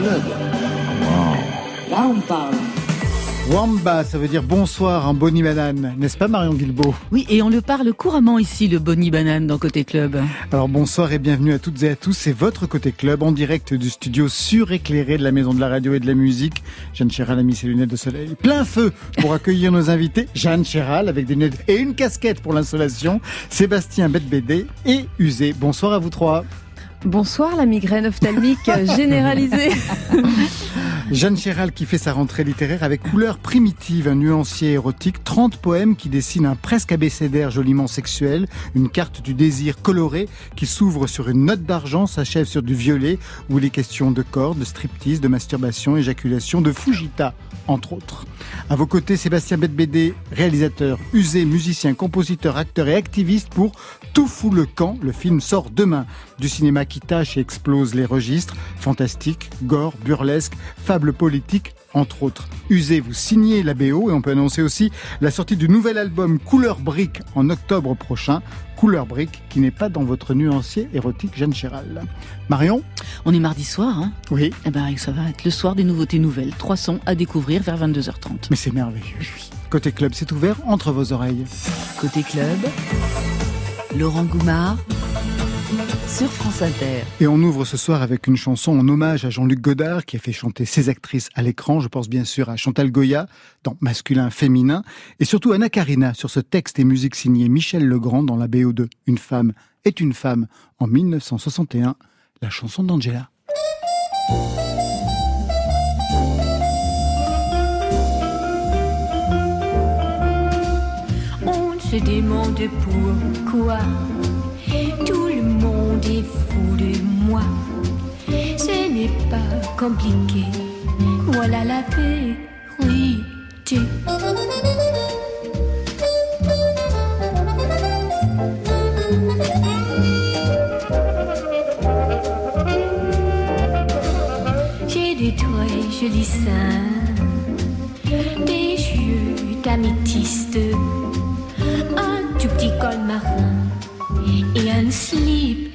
club. Là, on parle. Wamba, ça veut dire bonsoir en Bonnie Banane, n'est-ce pas Marion Guilbeault Oui, et on le parle couramment ici, le Bonnie Banane dans Côté Club. Alors bonsoir et bienvenue à toutes et à tous, c'est votre Côté Club en direct du studio suréclairé de la Maison de la Radio et de la Musique. Jeanne Chéral a mis ses lunettes de soleil plein feu pour accueillir nos invités. Jeanne Chéral avec des lunettes et une casquette pour l'insolation. Sébastien Betbédé et Usé. Bonsoir à vous trois. Bonsoir la migraine ophtalmique généralisée. Jeanne Chéral qui fait sa rentrée littéraire avec couleur primitive, un nuancier érotique, 30 poèmes qui dessinent un presque abécédaire joliment sexuel, une carte du désir colorée qui s'ouvre sur une note d'argent, s'achève sur du violet, où les questions de corps, de striptease, de masturbation, éjaculation, de Fujita, entre autres. À vos côtés, Sébastien Betbédé, réalisateur, usé, musicien, compositeur, acteur et activiste pour Tout fout le camp. Le film sort demain du cinéma qui tâche et explose les registres, fantastique, gore, burlesque, fable politique, entre autres. Usé, vous signez la BO et on peut annoncer aussi la sortie du nouvel album Couleur Brique en octobre prochain. Couleur Brique qui n'est pas dans votre nuancier érotique Jeanne Chéral. Marion On est mardi soir, hein Oui. Eh ben, ça va être le soir des nouveautés nouvelles. Trois sons à découvrir vers 22h30. Mais c'est merveilleux. Côté club, c'est ouvert entre vos oreilles. Côté club, Laurent Goumard sur France Inter. Et on ouvre ce soir avec une chanson en hommage à Jean-Luc Godard qui a fait chanter ses actrices à l'écran. Je pense bien sûr à Chantal Goya dans Masculin Féminin et surtout Anna Karina sur ce texte et musique signé Michel Legrand dans la BO2 Une femme est une femme en 1961, la chanson d'Angela. Se demande pourquoi tout le monde est fou de moi. Ce n'est pas compliqué, voilà la vérité. J'ai des très jolis seins, des yeux d'améthyste, un tout petit col marin et un slip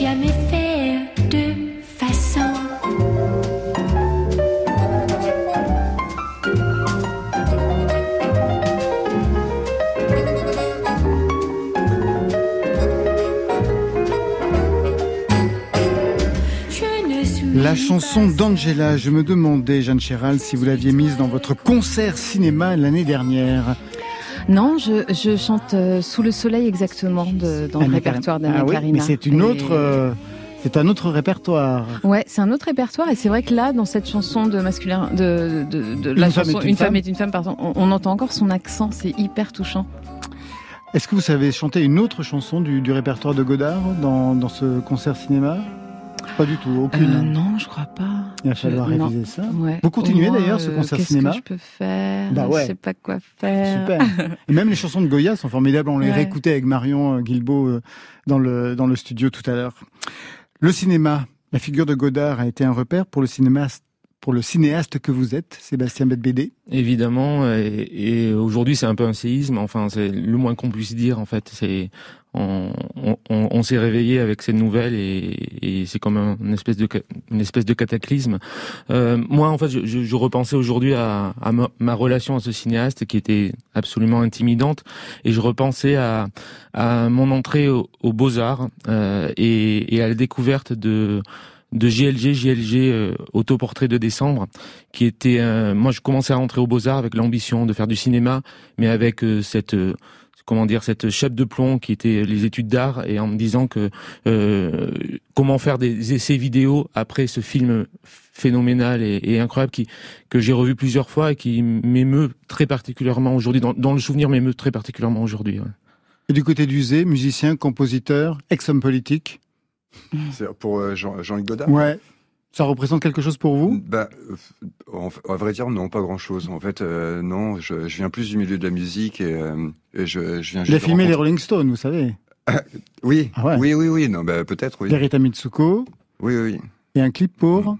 jamais faire de façon. La chanson d'Angela, je me demandais, Jeanne Chéral, si vous l'aviez mise dans votre concert cinéma l'année dernière. Non, je, je chante euh, Sous le soleil exactement de, dans le répertoire d'Anna Ah oui, Karina. mais c'est une autre, euh, c'est un autre répertoire. Ouais, c'est un autre répertoire et c'est vrai que là, dans cette chanson de masculin, de, de, de la Une femme chanson est une Une femme femme. est une femme, pardon, on, on entend encore son accent, c'est hyper touchant. Est-ce que vous savez chanter une autre chanson du, du répertoire de Godard dans, dans ce concert cinéma? Pas du tout, aucune. Euh, non, je crois pas. Il va Je- falloir non. réviser ça. Ouais. Vous continuez d'ailleurs ce euh, concert qu'est-ce cinéma que je peux faire Bah ouais. Je sais pas quoi faire. Super. Et même les chansons de Goya sont formidables. On les Ouais. réécoutait avec Marion euh, Guilbeault euh, dans le, dans le studio tout à l'heure. Le cinéma, la figure de Godard a été un repère pour le cinéaste, pour le cinéaste que vous êtes, Sébastien Betbédé. Évidemment, et, et aujourd'hui c'est un peu un séisme. Enfin, c'est le moins qu'on puisse dire. En fait, c'est on, on, on s'est réveillé avec cette nouvelle et, et c'est comme un, une espèce de une espèce de cataclysme. Euh, moi, en fait, je, je, repensais aujourd'hui à, à ma, relation à ce cinéaste qui était absolument intimidante, et je repensais à, à mon entrée au- aux Beaux Arts euh, et, et à la découverte de de JLG, JLG euh, autoportrait de décembre, qui était, euh, moi je commençais à rentrer aux Beaux Arts avec l'ambition de faire du cinéma, mais avec euh, cette euh, comment dire cette chape de plomb qui était les études d'art et en me disant que euh, comment faire des essais vidéo après ce film phénoménal et, incroyable qui que j'ai revu plusieurs fois et qui m'émeut très particulièrement aujourd'hui dans, le souvenir m'émeut très particulièrement aujourd'hui. Et du côté d'Uzé, musicien, compositeur, ex-homme politique? C'est pour euh, Jean, luc Godard? Ouais. Ça représente quelque chose pour vous? Bah, euh, À vrai dire, non, pas grand-chose. En fait, euh, non, je, viens plus du milieu de la musique et, je, je, viens. Il a filmé les Rolling Stones, vous savez. oui, ah oui, oui, oui, non, bah, peut-être, oui. Verita Mitsuko. Oui, oui. Et un clip pour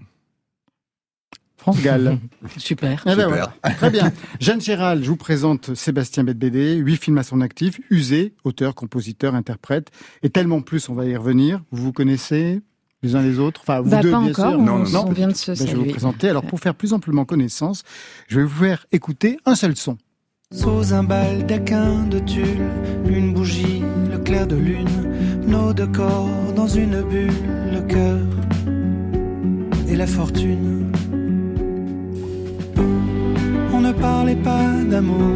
France Gall. Super. Eh ben Très bien. Jeanne Gérald, je vous présente Sébastien Bedbédé, huit films à son actif, usé, auteur, compositeur, interprète, et tellement plus, on va y revenir. Vous vous connaissez? Les uns les autres Enfin, vous bah, deux, pas bien encore, sûr. Non, non, on vient de se ben, Je vais vous présenter. Alors, pour faire plus amplement connaissance, je vais vous faire écouter un seul son. Sous un baldaquin de tulle, une bougie, le clair de lune, nos deux corps dans une bulle, le cœur et la fortune. On ne parlait pas d'amour.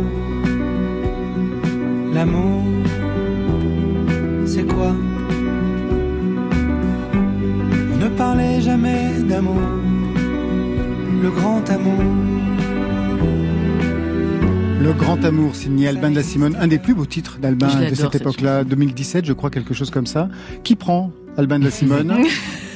L'amour, c'est quoi? Parlait jamais d'amour. Le grand amour. Le Grand Amour, signé Albin de la Simone, un des plus beaux titres d'Albin de cette époque-là, 2017, je crois, quelque chose comme ça. Qui prend Albin de la Simone?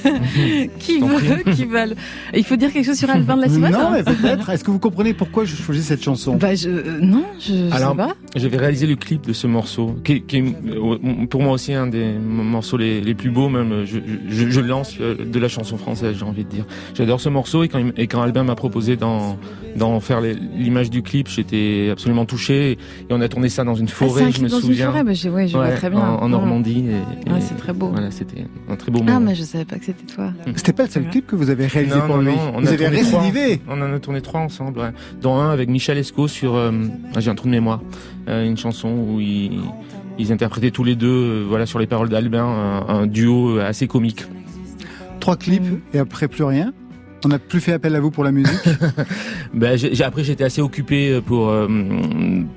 qui veut, qui veulent. Il faut dire quelque chose sur Albin de la Simone Non, mais peut-être. Est-ce que vous comprenez pourquoi je choisis cette chanson? Bah, je, euh, Non, je, Alors, sais pas. J'avais réalisé le clip de ce morceau, qui, qui, est euh, pour moi aussi un des morceaux les, les plus beaux, même. Je, je, je, lance euh, de la chanson française, j'ai envie de dire. J'adore ce morceau et quand, et quand Albin m'a proposé d'en, d'en faire l'image du clip, j'étais absolument touché. Et on a tourné ça dans une ah, forêt, je me dans souviens. Une forêt, bah, je, ouais, je vois très bien. En, Normandie. Et, ah, c'est très beau. Voilà, c'était un très beau moment. Ah, mais je savais pas que c'était toi. C'était pas le seul clip que vous avez réalisé pour lui. on vous avez récidivé. on en a tourné trois ensemble, dont un avec Michel Esco sur, euh, ah, j'ai un trou de mémoire, euh, une chanson où ils, ils interprétaient tous les deux, euh, voilà, sur les paroles d'Albin, un, duo assez comique. Trois clips et après plus rien. On n'a plus fait appel à vous pour la musique ben, Après, j'étais assez occupé pour,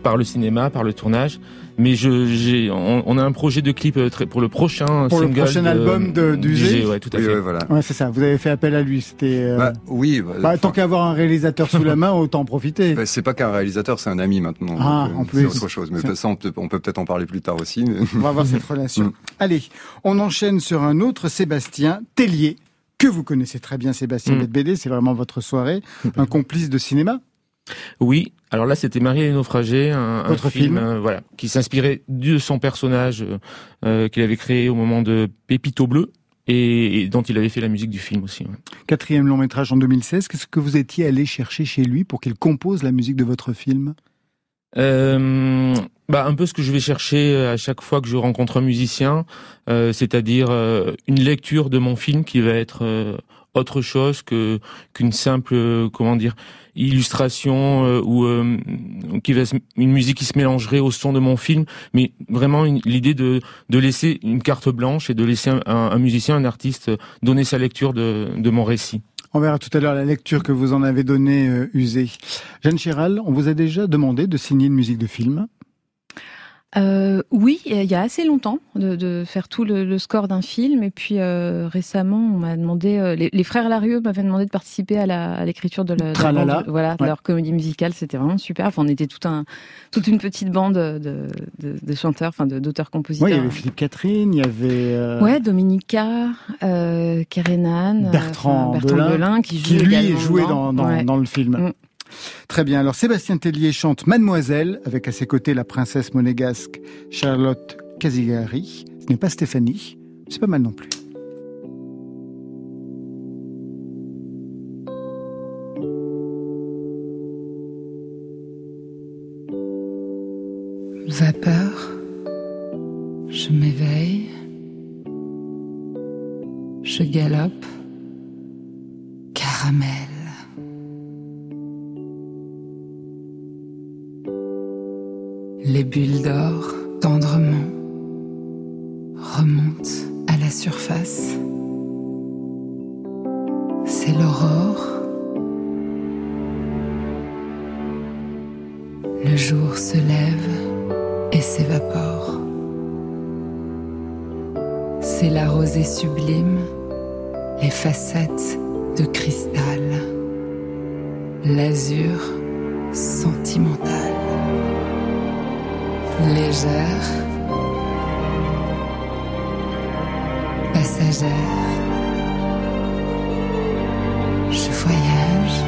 par le cinéma, par le tournage. Mais je, j'ai, on, a un projet de clip euh, très, pour le prochain pour le prochain album de, d'Uzé. Ouais, tout à fait. Ouais, voilà. ouais, c'est ça. Vous avez fait appel à lui. C'était. Euh... Bah, oui. Bah, bah, tant qu'avoir un réalisateur sous la main, autant en profiter. Bah, c'est pas qu'un réalisateur, c'est un ami maintenant. Ah, donc, en euh, plus. C'est autre chose. Mais ça, on peut, on peut peut-être en parler plus tard aussi. Mais... On va avoir cette relation. Mm. Allez, on enchaîne sur un autre Sébastien Tellier que vous connaissez très bien, Sébastien mm. BD. C'est vraiment votre soirée. Un complice de cinéma. Oui, alors là, c'était Marie et naufragés, un, un film, euh, voilà, qui s'inspirait de son personnage euh, euh, qu'il avait créé au moment de Pépito Bleu. Et, dont il avait fait la musique du film aussi. Quatrième long métrage en 2016. Qu'est-ce que vous étiez allé chercher chez lui pour qu'il compose la musique de votre film? Euh, bah, un peu ce que je vais chercher à chaque fois que je rencontre un musicien, euh, c'est-à-dire euh, une lecture de mon film qui va être autre chose que qu'une simple comment dire illustration euh, ou euh, qui va une musique qui se mélangerait au son de mon film, mais vraiment l'idée de de laisser une carte blanche et de laisser un, musicien, un artiste donner sa lecture de, de mon récit. On verra tout à l'heure la lecture que vous en avez donnée, euh, usée. Jeanne Chiral, on vous a déjà demandé de signer une musique de film euh, oui, il y a assez longtemps de, de faire tout le, le score d'un film. Et puis euh, récemment on m'a demandé euh, les, les, frères Larieux m'avaient demandé de participer à l'écriture de, la, de, voilà de leur comédie musicale. C'était vraiment super. Enfin, on était tout un toute une petite bande de, de chanteurs enfin d'auteurs compositeurs. Oui, il y avait Philippe Catherine il y avait ouais Dominica Kerenan Bertrand, Bertrand Belin, qui, qui lui jouait dans, dans, dans, le film. Mm. Très bien. Alors Sébastien Tellier chante Mademoiselle avec à ses côtés la princesse monégasque Charlotte Casigari. Ce n'est pas Stéphanie. C'est pas mal non plus. Vapeur, je m'éveille, je galope, caramel. Les bulles d'or, tendrement, remontent à la surface. C'est l'aurore. Le jour se lève et s'évapore. C'est la rosée sublime, les facettes de cristal, l'azur sentimental, légère, passagère. Je voyage,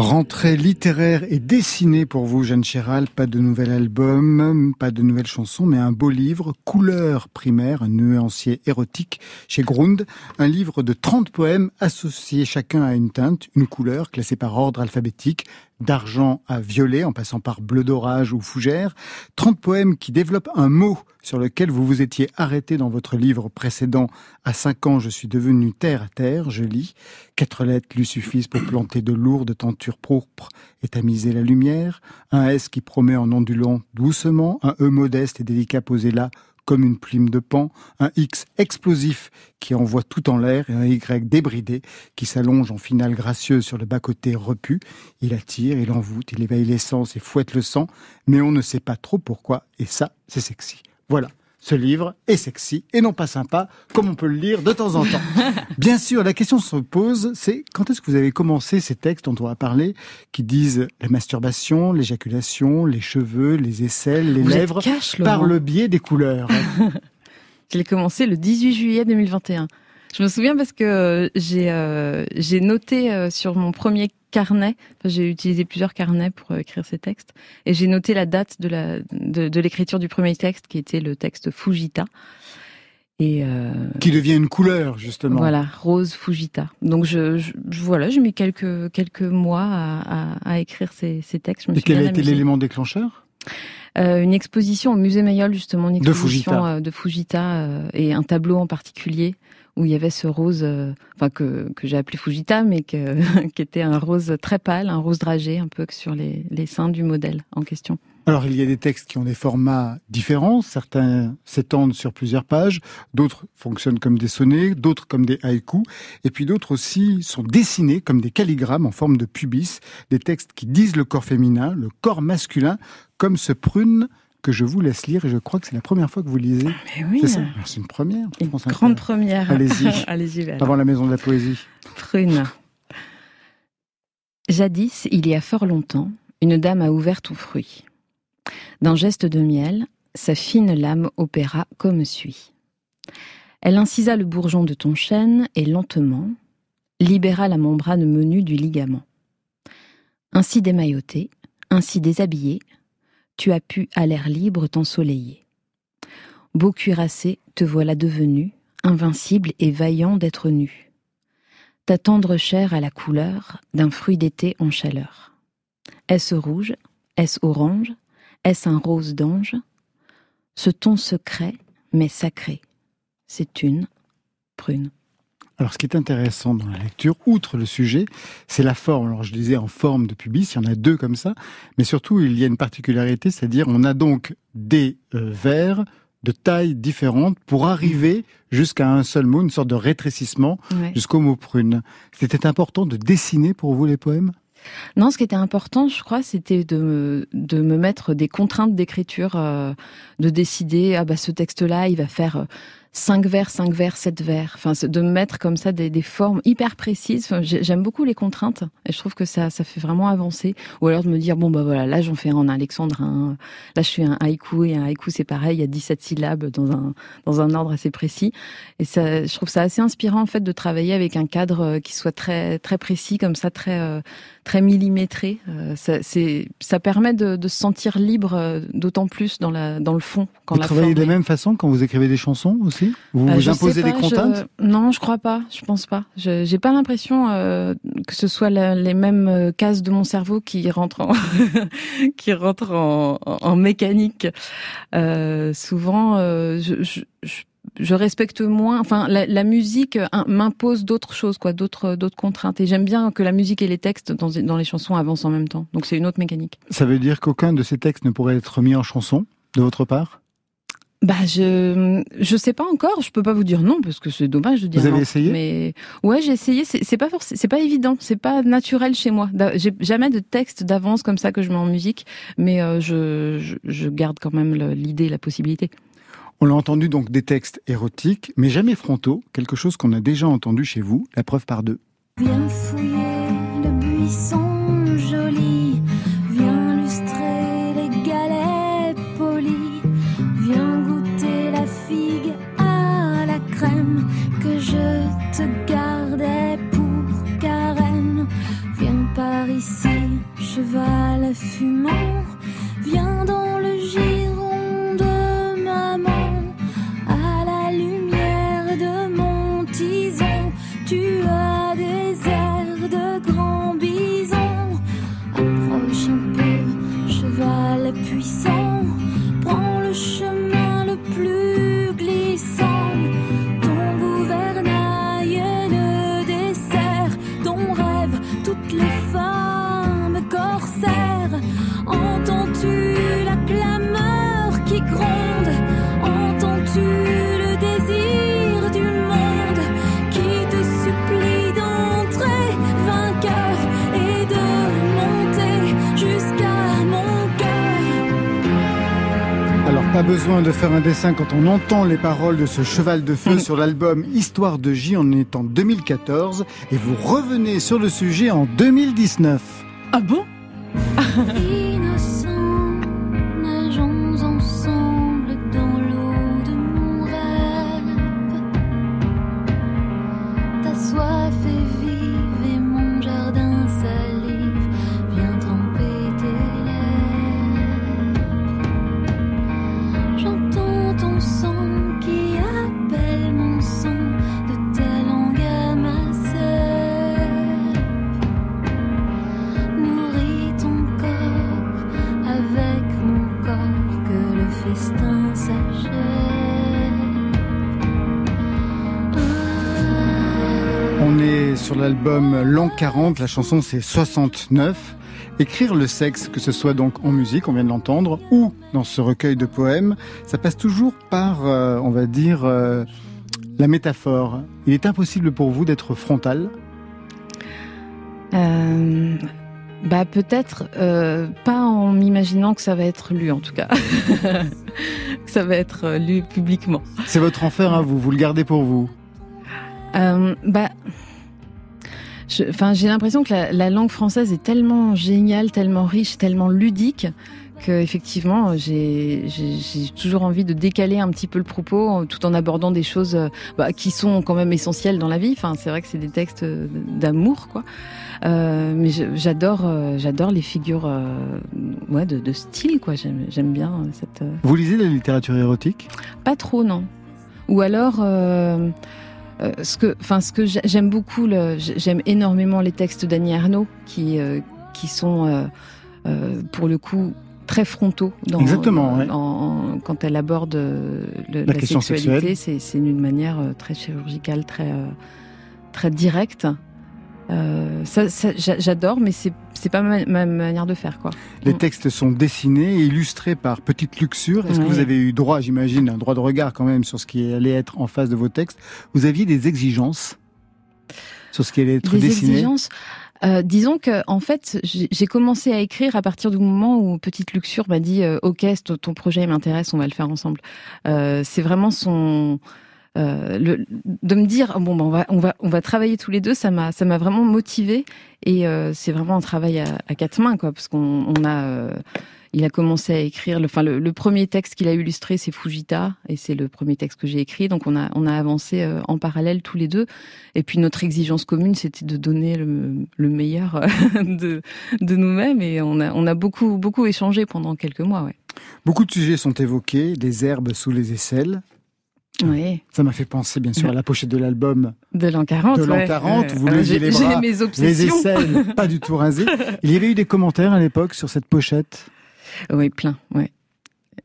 Rentrée littéraire et dessinée pour vous, Jeanne Chéral. Pas de nouvel album, pas de nouvelles chansons, mais un beau livre, Couleur primaire, un nuancier érotique chez Grund. Un livre de 30 poèmes associés chacun à une teinte, une couleur, classée par ordre alphabétique, d'argent à violet, en passant par bleu d'orage ou fougère. 30 poèmes qui développent un mot sur lequel vous vous étiez arrêté dans votre livre précédent. À 5 ans, je suis devenu terre à terre, je lis. Quatre lettres lui suffisent pour planter de lourdes tentures pourpres et tamiser la lumière. Un S qui promet en ondulant doucement, un E modeste et délicat posé là comme une plume de pan, un X explosif qui envoie tout en l'air et un Y débridé qui s'allonge en finale gracieuse sur le bas-côté repu. Il attire, il envoûte, il éveille l'essence et fouette le sang, mais on ne sait pas trop pourquoi, et ça, c'est sexy. Voilà. Ce livre est sexy et non pas sympa, comme on peut le lire de temps en temps. Bien sûr, la question se pose, c'est quand est-ce que vous avez commencé ces textes dont on va parler, qui disent la masturbation, l'éjaculation, les cheveux, les aisselles, les Vous lèvres, cash, par le biais des couleurs? Je l'ai commencé le 18 juillet 2021. Je me souviens parce que euh, j'ai euh, j'ai noté euh, sur mon premier carnet, enfin, j'ai utilisé plusieurs carnets pour euh, écrire ces textes, et j'ai noté la date de la de, de l'écriture du premier texte qui était le texte Fujita. Et euh, qui devient une couleur, justement. voilà, rose Fujita. Donc je, je- voilà, j'ai mis quelques quelques mois à, à, à écrire ces, ces textes. Je me Et quel a été l'élément déclencheur? Euh, une exposition au musée Mayol justement, une De exposition Fujita. euh, de Fujita et un tableau en particulier où il y avait ce rose, euh, enfin que, que j'ai appelé Fujita, mais qui était un rose très pâle, un rose dragé, un peu que sur les, les seins du modèle en question. Alors, il y a des textes qui ont des formats différents. Certains s'étendent sur plusieurs pages, d'autres fonctionnent comme des sonnets, d'autres comme des haïkus, et puis d'autres aussi sont dessinés comme des calligrammes en forme de pubis, des textes qui disent le corps féminin, le corps masculin, comme ce prune que je vous laisse lire, et je crois que c'est la première fois que vous lisez. Mais oui, C'est ça C'est une première. une grande première. Allez-y. Allez-y. Avant la maison de la poésie. Prune. Jadis, il y a fort longtemps, une dame a ouvert ton fruit. D'un geste de miel, sa fine lame opéra comme suit. Elle incisa le bourgeon de ton chêne et lentement libéra la membrane menue du ligament. Ainsi démailloté, ainsi déshabillé, tu as pu à l'air libre t'ensoleiller. Beau cuirassé, te voilà devenu, invincible et vaillant d'être nu ta tendre chair a la couleur d'un fruit d'été en chaleur. Est-ce rouge? Est-ce orange? Est-ce un rose d'ange? Ce ton secret, mais sacré, c'est une prune. Alors, ce qui est intéressant dans la lecture, outre le sujet, c'est la forme. Alors, je disais en forme de pubis, il y en a deux comme ça, mais surtout, il y a une particularité, c'est-à-dire, on a donc des euh, vers de tailles différentes pour arriver jusqu'à un seul mot, une sorte de rétrécissement Ouais. jusqu'au mot prune. C'était important de dessiner pour vous les poèmes? Non, ce qui était important, je crois, c'était de me, de me mettre des contraintes d'écriture, euh, de décider, ah bah ce texte-là, il va faire euh, cinq vers, cinq vers, sept vers. Enfin, de me mettre comme ça des, des formes hyper précises. Enfin, J'aime beaucoup les contraintes et je trouve que ça, ça fait vraiment avancer. Ou alors de me dire, bon bah voilà, là j'en fais un alexandrin, là je suis un haïku et un haïku c'est pareil, il y a 17 syllabes dans un, dans un ordre assez précis. Et ça, je trouve ça assez inspirant en fait de travailler avec un cadre euh, qui soit très, très précis comme ça, très, euh, très millimétré. Euh, ça, c'est, ça permet de, de se sentir libre, d'autant plus dans, la, dans le fond. Quand Vous la travaillez forme de la même façon quand vous écrivez des chansons aussi? Vous vous je imposez des contraintes je- Non, je crois pas. Je pense pas. Je j'ai pas l'impression euh, que ce soit la- les mêmes euh, cases de mon cerveau qui rentrent en qui rentrent en, en- en mécanique. Euh, souvent, euh, je, je, je- je respecte moins. Enfin, la, la musique m'impose d'autres choses, quoi, d'autres d'autres contraintes. Et j'aime bien que la musique et les textes dans, dans les chansons avancent en même temps. Donc c'est une autre mécanique. Ça veut dire qu'aucun de ces textes ne pourrait être mis en chanson de votre part? Bah je je sais pas encore, je peux pas vous dire non parce que c'est dommage de dire Vous avez non. essayé? Mais ouais, j'ai essayé, c'est c'est pas forcément c'est pas évident, c'est pas naturel chez moi. J'ai jamais de texte d'avance comme ça que je mets en musique, mais euh, je, je je garde quand même l'idée, la possibilité. On l'a entendu donc des textes érotiques, mais jamais frontaux, quelque chose qu'on a déjà entendu chez vous, la preuve par deux. Viens fouiller le buisson cheval fumant, pas besoin de faire un dessin quand on entend les paroles de ce cheval de feu sur l'album Histoire de J, on est en 2014 et vous revenez sur le sujet en 2019. Ah bon? Sur l'album L'an 40, la chanson c'est 69. Écrire le sexe, que ce soit donc en musique, on vient de l'entendre, ou dans ce recueil de poèmes, ça passe toujours par, euh, on va dire, euh, la métaphore. Il est impossible pour vous d'être frontal? Euh, bah peut-être pas en m'imaginant que ça va être lu en tout cas, que ça va être lu publiquement. C'est votre enfer, hein, vous, vous le gardez pour vous. Bah, enfin, j'ai l'impression que la, la langue française est tellement géniale, tellement riche, tellement ludique que effectivement, j'ai toujours envie de décaler un petit peu le propos, euh, tout en abordant des choses euh, bah, qui sont quand même essentielles dans la vie. Enfin, c'est vrai que c'est des textes euh, d'amour, quoi. Euh, mais j'adore, j'adore les figures, euh, ouais, de, de style, quoi. J'aime bien cette. Vous lisez la littérature érotique? Pas trop, non. Ou alors, euh, euh, ce que, enfin, ce que j'ai- j'aime beaucoup, j'aime énormément les textes d'Annie Arnaud, qui euh, qui sont, euh, pour le coup, très frontaux. Dans, Exactement, ouais. en- en- quand elle aborde le- La la, question sexualité, sexuelle. c'est d'une manière très chirurgicale, très très direct. Euh, ça, ça, j'a- j'adore, mais c'est pas ma, ma manière de faire quoi. Les Mm. textes sont dessinés et illustrés par Petite Luxure. Est-ce que vous avez eu droit, j'imagine, un droit de regard quand même sur ce qui allait être en face de vos textes? Vous aviez des exigences sur ce qui allait être Des dessiné? exigences? Euh, disons que en fait, j'ai commencé à écrire à partir du moment où Petite Luxure m'a dit euh, OK, ton ton projet m'intéresse, on va le faire ensemble. Euh, c'est vraiment son euh, le, de me dire bon ben on va on va on va travailler tous les deux. Ça m'a ça m'a vraiment motivé et euh, c'est vraiment un travail à, quatre mains quoi parce qu'on on a euh, il a commencé à écrire le enfin le, premier texte qu'il a illustré c'est Fujita et c'est le premier texte que j'ai écrit donc on a on a avancé en parallèle tous les deux et puis notre exigence commune, c'était de donner le, le meilleur de, de nous-mêmes. Et on a, on a beaucoup, beaucoup échangé pendant quelques mois. Ouais. Beaucoup de sujets sont évoqués, les herbes sous les aisselles. Oui. Ça m'a fait penser, bien sûr, à la pochette de l'album De l'an 40. de l'an ouais. 40. Ouais. Vous leviez j'ai- les bras, mes les aisselles, pas du tout rasées. Il y avait eu des commentaires à l'époque sur cette pochette. Oui, plein. Ouais.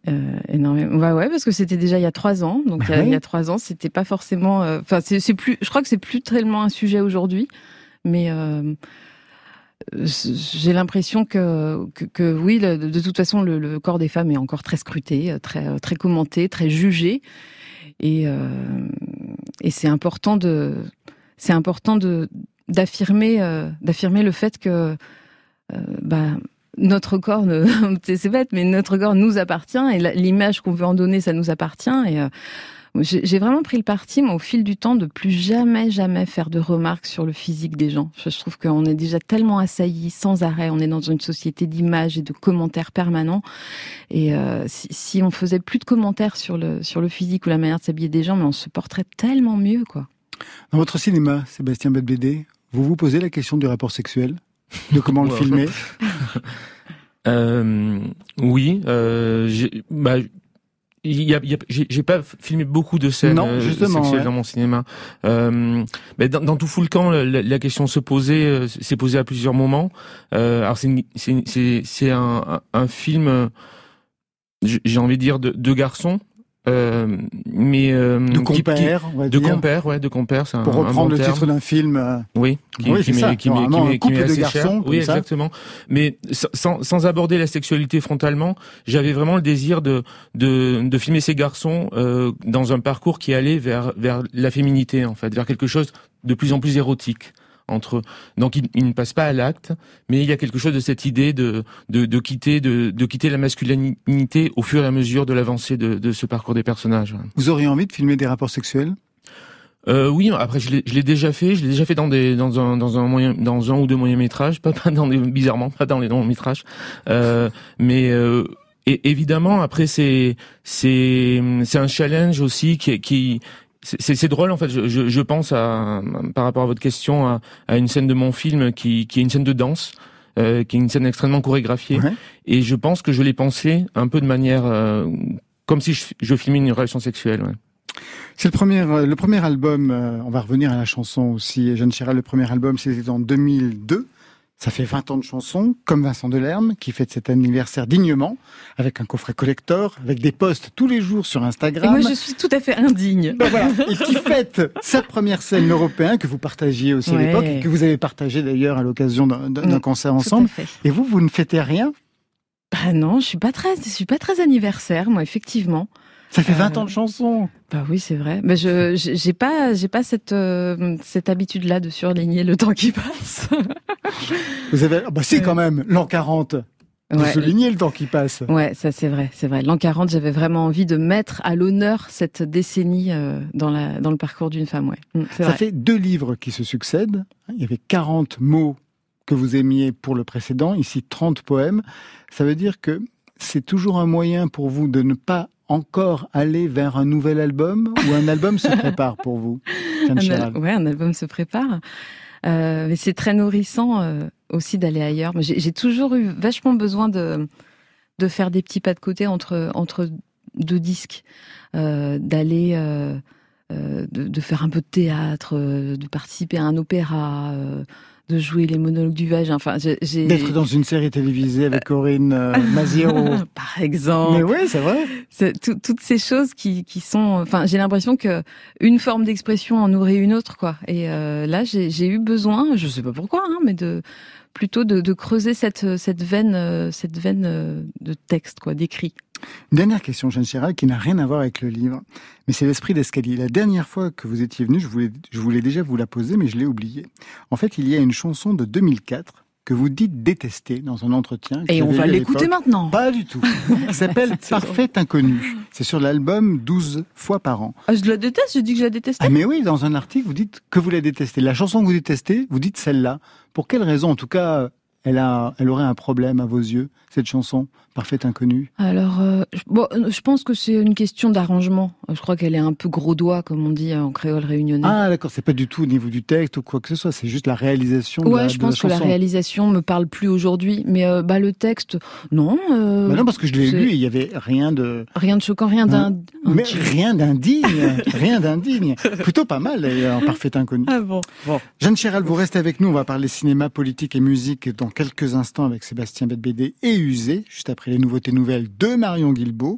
Euh, énormément. Ouais, ouais, parce que c'était déjà il y a trois ans. Donc Bah il y a- il y, ouais. a trois ans, c'était pas forcément. euh, Enfin, c'est c'est plus. Je crois que c'est plus tellement un sujet aujourd'hui, mais. euh, j'ai l'impression que, que, que oui, le- de, toute façon, le, le corps des femmes est encore très scruté, euh, très, très commenté, très jugé, et, euh, et c'est important de, c'est important de d'affirmer, euh, d'affirmer le fait que, euh, bah, notre corps, c'est bête, mais notre corps nous appartient et l'image qu'on veut en donner, ça nous appartient. Et j'ai vraiment pris le parti, moi, au fil du temps, de plus jamais, jamais faire de remarques sur le physique des gens. Je, trouve qu'on est déjà tellement assailli sans arrêt. On est dans une société d'images et de commentaires permanents. Et euh, si, si on faisait plus de commentaires sur le sur le physique ou la manière de s'habiller des gens, mais on se porterait tellement mieux, quoi. Dans votre cinéma, Sébastien Bedbédé, vous vous posez la question du rapport sexuel? De comment le filmer? Euh, oui, euh, bah, y a, il y a- j'ai pas filmé beaucoup de scènes Non, euh, justement, sexuelles ouais. dans mon cinéma. Euh, mais dans, dans tout full camp, la, la question se posait, euh, s'est posée à plusieurs moments. Euh, alors c'est une- c'est une- c'est c'est un, un, film, euh, j'ai j'ai envie de dire de, de garçons. Euh, mais euh, De qui- qui- compères, on va de dire. compères, ouais, de compères, c'est un, Pour un reprendre bon le titre d'un film. euh, Oui, qui, Oui, qui c'est ça, qui qui un qui couple de garçons, Oui, ça. exactement. Mais sans, sans aborder la sexualité frontalement, j'avais vraiment le désir de, de, de filmer ces garçons euh, dans un parcours qui allait vers, vers la féminité, en fait, vers quelque chose de plus en plus érotique entre. Donc ils, ils ne passent pas à l'acte, mais il y a quelque chose de cette idée de, de, de quitter de, de quitter la masculinité au fur et à mesure de l'avancée de, de ce parcours des personnages. Vous auriez envie de filmer des rapports sexuels? Euh, oui, après je l'ai je l'ai déjà fait, je l'ai déjà fait dans des dans un dans un moyen dans un ou deux moyens métrages, pas pas dans des bizarrement pas dans les longs métrages, euh, mais euh, et évidemment après c'est c'est c'est un challenge aussi qui qui c'est- drôle en fait. Je, je, je pense à par rapport à votre question à, à une scène de mon film qui qui est une scène de danse. euh, qui est une scène extrêmement chorégraphiée Ouais. et je pense que je l'ai pensé un peu de manière euh, comme si je, je filmais une relation sexuelle. Ouais. C'est le premier, euh, le premier album, euh, on va revenir à la chanson aussi, Jeanne Chéral, le premier album, c'était en 2002. Ça fait 20 ans de chansons, comme Vincent Delerme, qui fête cet anniversaire dignement, avec un coffret collector, avec des posts tous les jours sur Et Instagram. moi, je suis tout à fait indigne. Ben voilà, et qui fête sa première scène européen que vous partagiez aussi à l'époque et que vous avez partagé d'ailleurs à l'occasion d'un Mm, concert Tout à ensemble. fait. Et vous, vous ne fêtez rien? Ah non, je suis pas très, je suis pas très anniversaire, moi, effectivement. Ça fait 20 Euh, ans de chansons. Bah oui, c'est vrai. Mais je, j'ai pas, j'ai pas cette, euh, cette habitude-là de surligner le temps qui passe. Vous avez, ah bah si quand même, l'an 40. Vous Ouais. soulignez le temps qui passe. Ouais, ça c'est vrai, c'est vrai. L'an 40, j'avais vraiment envie de mettre à l'honneur cette décennie euh, dans la dans le parcours d'une femme, ouais. Mm, Ça vrai. fait deux livres qui se succèdent. Il y avait 40 mots que vous aimiez pour le précédent, ici 30 poèmes. Ça veut dire que c'est toujours un moyen pour vous de ne pas encore aller vers un nouvel album ou un album se prépare pour vous, Un, ouais, un album se prépare. Euh, mais c'est très nourrissant euh, aussi d'aller ailleurs. J'ai toujours eu vachement besoin de de faire des petits pas de côté entre entre deux disques, euh, d'aller de, de faire un peu de théâtre, de participer à un opéra, de jouer les monologues du vage. Enfin, j'ai- D'être dans une série télévisée avec Corinne euh, Maziero. par exemple. Mais oui, c'est vrai. Tout- toutes ces choses qui, qui sont. Enfin, j'ai l'impression que une forme d'expression en nourrit une autre, quoi. Et euh, là, j'ai j'ai eu besoin, je sais pas pourquoi, hein, mais de plutôt de, creuser cette cette veine, euh, cette veine euh, de texte, quoi, d'écrit. Une dernière question, Jeanne Chéral, qui n'a rien à voir avec le livre, mais c'est l'esprit d'escalier. La dernière fois que vous étiez venu, je voulais, je voulais déjà vous la poser, mais je l'ai oublié. En fait, il y a une chanson de 2004 que vous dites détester dans un entretien. que Et on va l'écouter maintenant. Pas du tout. Qui s'appelle Parfait Inconnu. C'est sur l'album 12 fois par an. Ah, je la déteste. Je dis que je la déteste. Ah mais oui, dans un article, vous dites que vous la détestez. La chanson que vous détestez, vous dites celle-là. Pour quelle raison En tout cas, elle, a, elle aurait un problème à vos yeux, cette chanson, Parfait Inconnu? Alors, euh, je- bon, euh, je pense que c'est une question d'arrangement. Je crois qu'elle est un peu gros doigt, comme on dit en créole réunionnais. Ah d'accord, c'est pas du tout au niveau du texte ou quoi que ce soit, c'est juste la réalisation de Ouais, la, je de pense que la réalisation me parle plus aujourd'hui, mais euh, bah le texte, non. euh, Bah non, parce que je l'ai lu et il y avait rien de... Rien de choquant, rien d'un. Mais rien d'indigne, rien d'indigne. Plutôt pas mal d'ailleurs, Parfait Inconnu. Ah bon. Jeanne Chéral, vous restez avec nous. On va parler cinéma, politique et musique dans quelques instants avec Sébastien Bedbédé et Usé, juste après les nouveautés nouvelles de Marion Guilbeault.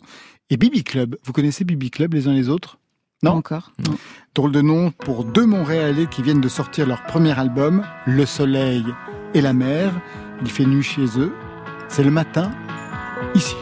Et Bibi Club. Vous connaissez Bibi Club les uns les autres? Non? Encore. Non. Drôle de nom pour deux Montréalais qui viennent de sortir leur premier album, Le Soleil et la Mer. Il fait nuit chez eux. C'est le matin, ici.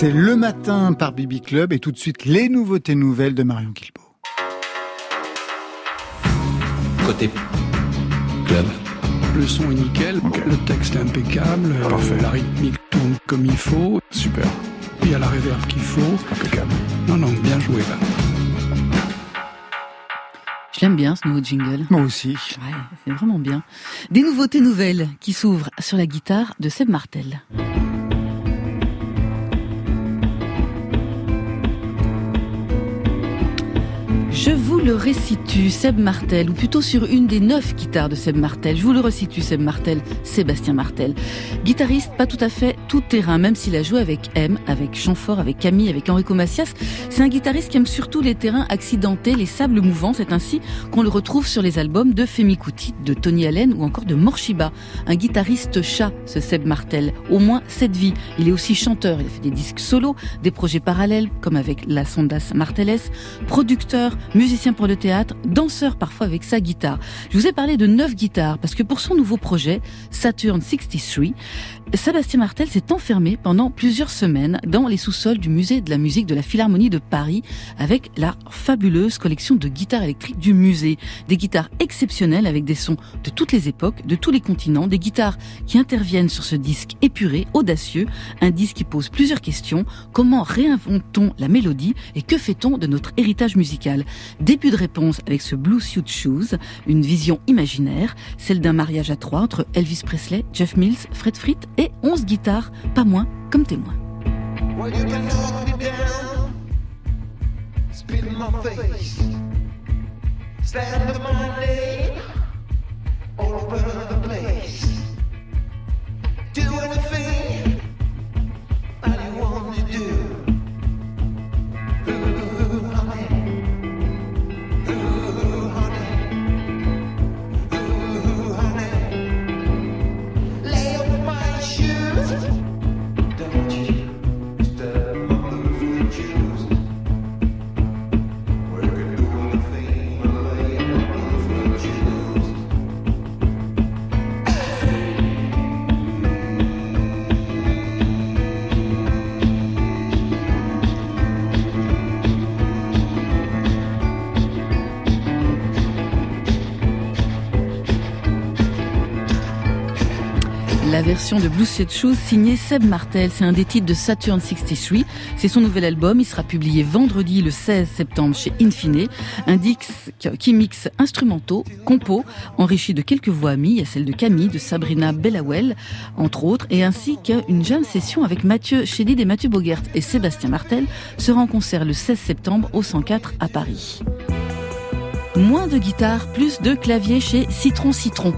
C'est Le Matin par Bibi Club et tout de suite les nouveautés nouvelles de Marion Guilbeault. Côté club. Le son est nickel, le texte est impeccable, euh, la rythmique tourne comme il faut. Super. Il y a la réverb qu'il faut. Impeccable. Non, non, bien joué là. Je l'aime bien ce nouveau jingle. Moi aussi. Ouais, c'est vraiment bien. Des nouveautés nouvelles qui s'ouvrent sur la guitare de Seb Martel. Je vous le resitue, Seb Martel, ou plutôt sur une des neuf guitares de Seb Martel. Je vous le resitue, Seb Martel, Sébastien Martel. Guitariste pas tout à fait tout terrain, même s'il a joué avec M, avec Chamfort, avec Camille, avec Enrico Macias. C'est un guitariste qui aime surtout les terrains accidentés, les sables mouvants. C'est ainsi qu'on le retrouve sur les albums de Femi Kuti, de Tony Allen ou encore de Morshiba. Un guitariste chat, ce Seb Martel. Au moins cette vie. Il est aussi chanteur. Il a fait des disques solos, des projets parallèles, comme avec la Sondas Marteles, producteur, musicien pour le théâtre, danseur parfois avec sa guitare. Je vous ai parlé de neuf guitares parce que pour son nouveau projet, Saturn 63, Sébastien Martel s'est enfermé pendant plusieurs semaines dans les sous-sols du musée de la musique de la Philharmonie de Paris avec la fabuleuse collection de guitares électriques du musée. Des guitares exceptionnelles avec des sons de toutes les époques, de tous les continents, des guitares qui interviennent sur ce disque épuré, audacieux, un disque qui pose plusieurs questions. Comment réinventons la mélodie et que fait-on de notre héritage musical? Début de réponse avec ce Blue Suit Shoes, une vision imaginaire, celle d'un mariage à trois entre Elvis Presley, Jeff Mills, Fred Fritt et 11 guitares, pas moins, comme témoins. Well, you can knock me down, spit in my face, stand up my name all over the place. Version de Blue Shoes signée Seb Martel, c'est un des titres de Saturn 63. C'est son nouvel album, il sera publié vendredi le 16 septembre chez Infine. Un disque qui mixe instrumentaux, compos, enrichi de quelques voix amies, il y celle de Camille, de Sabrina Bellawell, entre autres, et ainsi qu'une jam session avec Mathieu Chédid et Mathieu Bogert et Sébastien Martel sera en concert le 16 septembre au 104 à Paris. Moins de guitare, plus de clavier chez Citron Citron.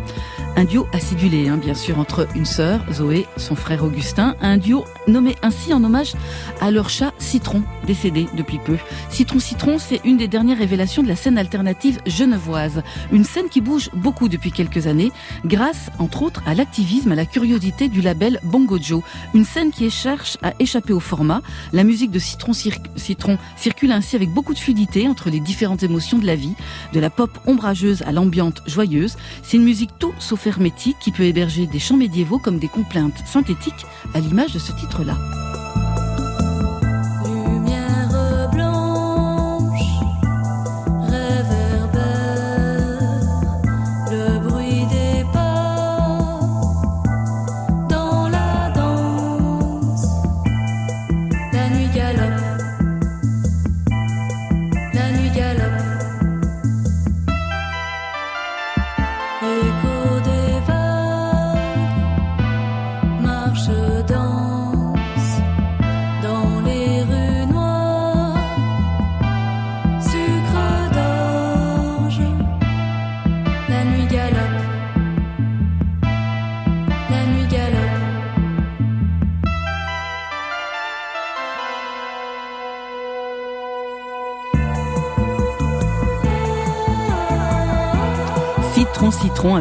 Un duo acidulé, hein, bien sûr, entre une sœur, Zoé, son frère Augustin, un duo nommé ainsi en hommage à leur chat Citron, décédé depuis peu. Citron Citron, c'est une des dernières révélations de la scène alternative genevoise. Une scène qui bouge beaucoup depuis quelques années, grâce, entre autres, à l'activisme, à la curiosité du label Bongo Joe. Une scène qui cherche à échapper au format. La musique de Citron, Citron circule ainsi avec beaucoup de fluidité entre les différentes émotions de la vie, de la pop ombrageuse à l'ambiante joyeuse. C'est une musique tout sauf hermétique qui peut héberger des chants médiévaux comme des complaintes synthétiques à l'image de ce titre-là.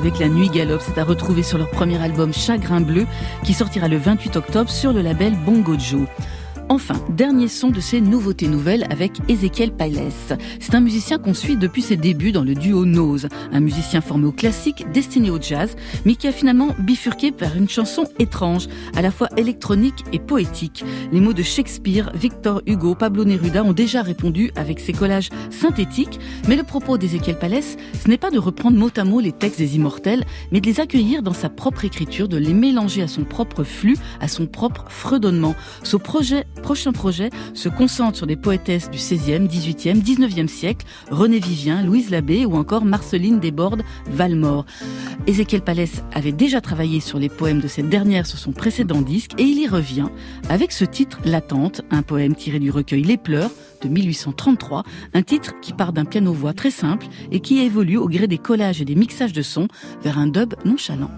Avec la nuit galope, c'est à retrouver sur leur premier album Chagrin Bleu qui sortira le 28 octobre sur le label Bongo Joe. Enfin, dernier son de ces nouveautés nouvelles avec Ezekiel Pailes. C'est un musicien qu'on suit depuis ses débuts dans le duo Nose, un musicien formé au classique, destiné au jazz, mais qui a finalement bifurqué vers une chanson étrange, à la fois électronique et poétique. Les mots de Shakespeare, Victor Hugo, Pablo Neruda ont déjà répondu avec ses collages synthétiques, mais le propos d'Ezekiel Pailes, ce n'est pas de reprendre mot à mot les textes des immortels, mais de les accueillir dans sa propre écriture, de les mélanger à son propre flux, à son propre fredonnement. Ce projet prochain projet se concentre sur des poétesses du 16e, 18e, 19e siècle, René Vivien, Louise Labbé ou encore Marceline Desbordes Valmore. Ézéchiel Palès avait déjà travaillé sur les poèmes de cette dernière sur son précédent disque et il y revient avec ce titre L'attente, un poème tiré du recueil Les pleurs de 1833, un titre qui part d'un piano-voix très simple et qui évolue au gré des collages et des mixages de sons vers un dub nonchalant.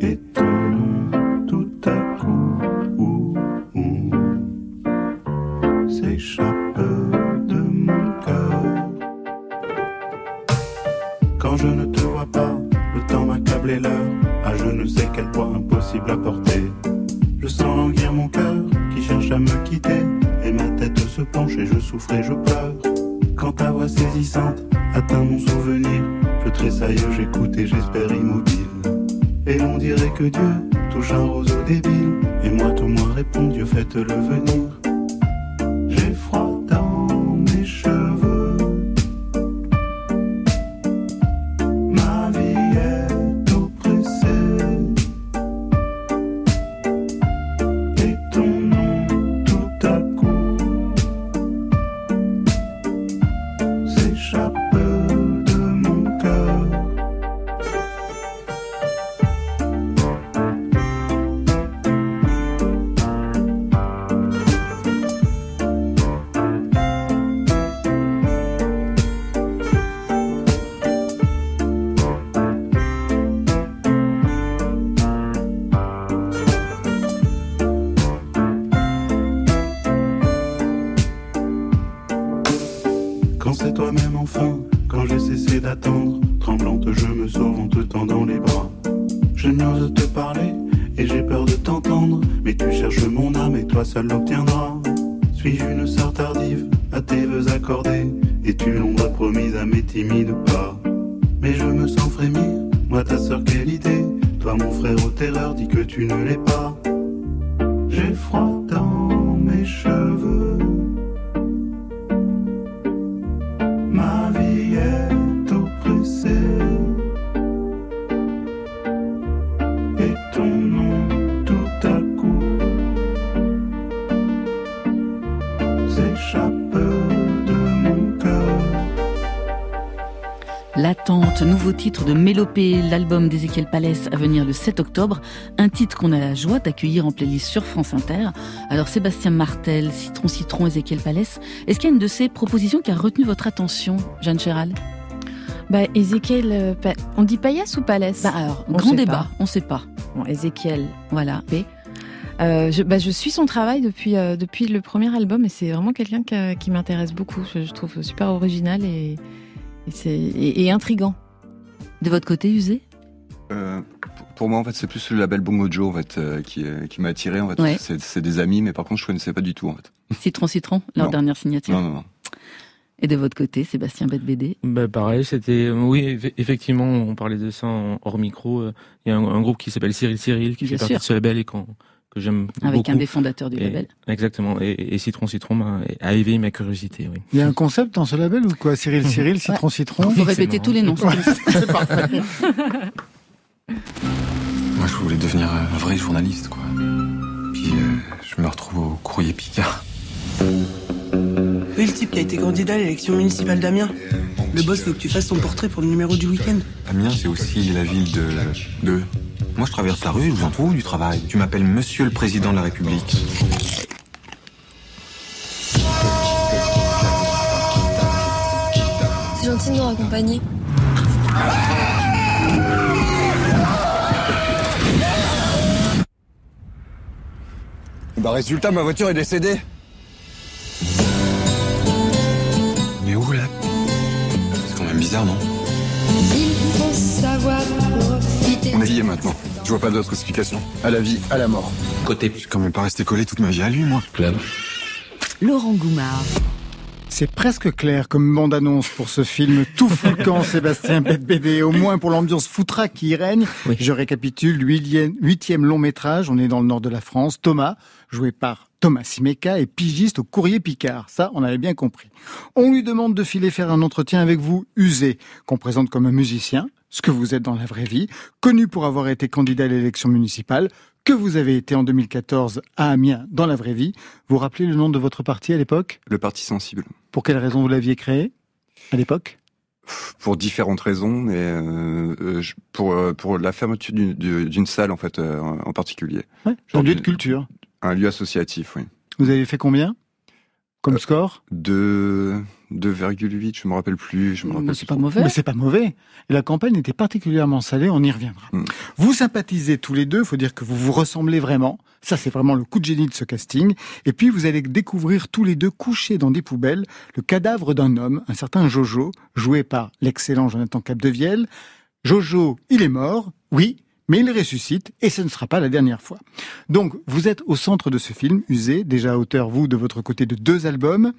Et ton tout à coup ou, ou, s'échappe de mon cœur. Quand je ne te vois pas, le temps m'accable et l'heure à je ne sais quel point impossible à porter. Je sens languir mon cœur qui cherche à me quitter et ma tête se penche et je souffre et je pleure. Quand ta voix saisissante atteint mon souvenir, je tressaille, j'écoute et j'espère immobile. Et l'on dirait que Dieu touche un roseau débile. Et moi, tout moi répond, Dieu? Faites-le venir. Âme et toi l'album d'Ézéchiel Palès à venir le 7 octobre, un titre qu'on a la joie d'accueillir en playlist sur France Inter. Alors Sébastien Martel, Citron Citron, Ézéchiel Palès, est-ce qu'il y a une de ces propositions qui a retenu votre attention, Jeanne Chéral? Bah, Ézéchiel, euh, on dit Paillasse ou Palès? Bah alors, On grand débat, pas. on sait pas. Bon, Ézéchiel, Voilà. P. Euh, je, bah, je suis son travail depuis, euh, depuis le premier album et c'est vraiment quelqu'un que- qui m'intéresse beaucoup. Je, je trouve super original et, et, et intrigant. De votre côté, Usé Euh, pour- moi, en fait, c'est plus le label Bongo Joe en fait, euh, qui, euh, qui m'a attiré. En fait. Ouais. C'est, c'est des amis, mais par contre, je connaissais pas du tout. En fait. Citron Citron, leur Non. dernière signature. Non, non, non. Et de votre côté, Sébastien Bête Bah, pareil, c'était oui, eff- effectivement, on parlait de ça en- hors micro. Il y a un, un groupe qui s'appelle Cyril Cyril qui Bien fait partie sûr. de ce label et qu'on- que j'aime Avec beaucoup. un des fondateurs du Et- label. Exactement. Et, et Citron Citron a éveillé ma curiosité. Oui. Il y a un concept dans ce label ou quoi Cyril Cyril, Citron Citron Faut répéter marrant. tous les noms. Ouais, c'est parfait. Moi, je voulais devenir un vrai journaliste, quoi. Puis, euh, je me retrouve au courrier Picard. Oui, le type qui a été candidat à l'élection municipale d'Amiens. Le boss veut que tu fasses son portrait pour le numéro du week-end. Amiens, c'est aussi la ville de... de... Moi, je traverse la rue, j'en trouve du travail. Tu m'appelles Monsieur le Président de la République. C'est gentil de nous raccompagner. Bah résultat, ma voiture est décédée. Bizarre, non Il faut savoir profiter. On est liés maintenant. Je vois pas d'autre explication. À la vie, à la mort. Côté. Je suis quand même pas resté collé toute ma vie à lui, moi. Club. Laurent Goumard. C'est presque clair comme bande-annonce pour ce film tout camp, Sébastien BD, au moins pour l'ambiance foutraque qui y règne. Oui. Je récapitule, huitième long métrage, on est dans le nord de la France. Thomas, joué par Thomas Simeka, est pigiste au Courrier Picard. Ça, on avait bien compris. On lui demande de filer faire un entretien avec vous, Usé, qu'on présente comme un musicien, ce que vous êtes dans la vraie vie, connu pour avoir été candidat à l'élection municipale, que vous avez été en 2014 à Amiens dans la vraie vie. Vous rappelez le nom de votre parti à l'époque? Le Parti Sensible. Pour quelle raison vous l'aviez créé à l'époque? Pour différentes raisons, mais euh, euh, pour, euh, pour la fermeture d'une- d'une salle en fait euh, en particulier. Ouais, un lieu de culture. Un lieu associatif, oui. Vous avez fait combien Comme score? De 2,8, je me rappelle plus. Je me rappelle C'est plus. pas mauvais. Mais c'est pas mauvais. Et la campagne était particulièrement salée, on y reviendra. Mm. Vous sympathisez tous les deux, faut dire que vous vous ressemblez vraiment. Ça, c'est vraiment le coup de génie de ce casting. Et puis, vous allez découvrir tous les deux couchés dans des poubelles le cadavre d'un homme, un certain Jojo, joué par l'excellent Jonathan Capdevielle. Jojo, il est mort, oui, mais il ressuscite et ce ne sera pas la dernière fois. Donc, vous êtes au centre de ce film, usé, déjà auteur, vous, de votre côté, de deux albums.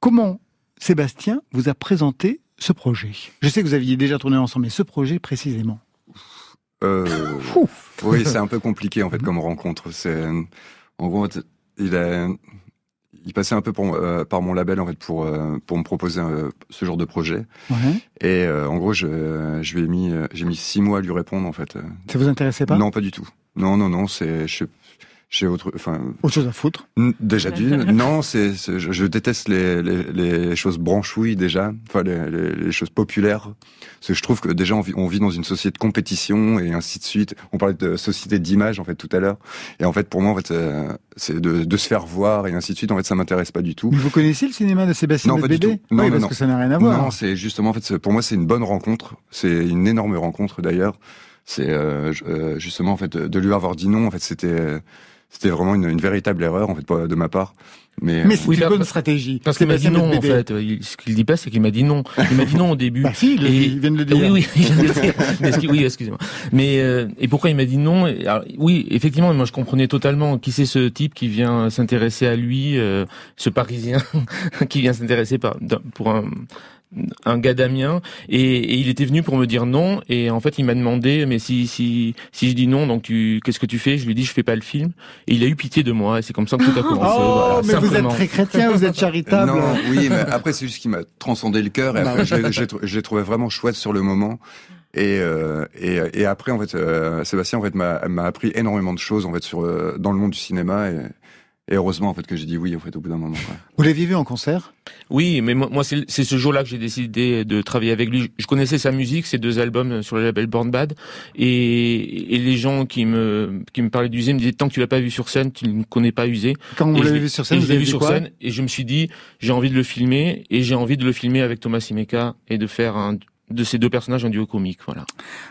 Comment Sébastien vous a présenté ce projet? Je sais que vous aviez déjà tourné ensemble, mais ce projet précisément. Euh, oui, c'est un peu compliqué en fait comme rencontre. C'est en gros, il a, il passait un peu pour, euh, par mon label en fait pour euh, pour me proposer euh, ce genre de projet. Ouais. Et en gros, je, je lui ai mis, j'ai mis six mois à lui répondre en fait. Ça vous intéressait pas? Non, pas du tout. Non, non, non. C'est, je- j'ai autre, enfin, Autre chose à foutre Déjà d'une, non, c'est, c'est- je, je déteste les, les, les choses branchouilles déjà, enfin les, les, les choses populaires. Parce que je trouve que déjà on vit, on vit dans une société de compétition et ainsi de suite. On parlait de société d'image en fait tout à l'heure. Et en fait pour moi en fait euh, c'est de, de se faire voir et ainsi de suite. En fait ça m'intéresse pas du tout. Mais vous connaissez le cinéma de Sébastien Non, pas du Bébé tout. Non, oui, parce non. que ça n'a rien à voir. Non, c'est justement en fait pour moi c'est une bonne rencontre. C'est une énorme rencontre d'ailleurs. C'est euh, euh, justement en fait de de lui avoir dit non en fait c'était c'était vraiment une, une véritable erreur en fait de ma part. Mais, Mais euh, c'est Oui, une bah, bonne stratégie. Parce qu'il m'a dit non, en fait. Ce qu'il dit pas, c'est qu'il m'a dit non. Il m'a dit non au début. Bah si, il, Et- vient de le dire. Oui, oui, il vient de le dire. Oui, excusez-moi. Mais euh, et pourquoi il m'a dit non? Alors, Oui, effectivement, moi je comprenais totalement qui c'est ce type qui vient s'intéresser à lui, euh, ce Parisien qui vient s'intéresser pour un un gars d'Amiens et, et il était venu pour me dire non et en fait il m'a demandé mais si si si je dis non donc tu qu'est-ce que tu fais? Je lui dis je fais pas le film et il a eu pitié de moi et c'est comme ça que tout a commencé Oh, voilà, mais vous êtes très chrétien, vous êtes charitable. Non, oui, mais après c'est juste qu'il m'a transcendé le cœur et après l'ai trouvé vraiment chouette sur le moment. Et, euh, et, et après en fait euh, Sébastien en fait m'a m'a appris énormément de choses en fait sur euh, dans le monde du cinéma et, et heureusement en fait que j'ai dit oui en fait au bout d'un moment. quoi. Vous l'aviez vu en concert? Oui, mais moi, moi, c'est c'est ce jour-là que j'ai décidé de travailler avec lui. Je connaissais sa musique, ses deux albums sur le label Born Bad, et, et les gens qui me qui me parlaient d'Usé me disaient tant que tu l'as pas vu sur scène, tu ne connais pas Usé. Quand vous Et je l'avez vu sur scène, et vous je l'ai avez vu sur scène, et je me suis dit j'ai envie de le filmer, et j'ai envie de le filmer avec Thomas Simeka et de faire un de ces deux personnages un duo comique, voilà.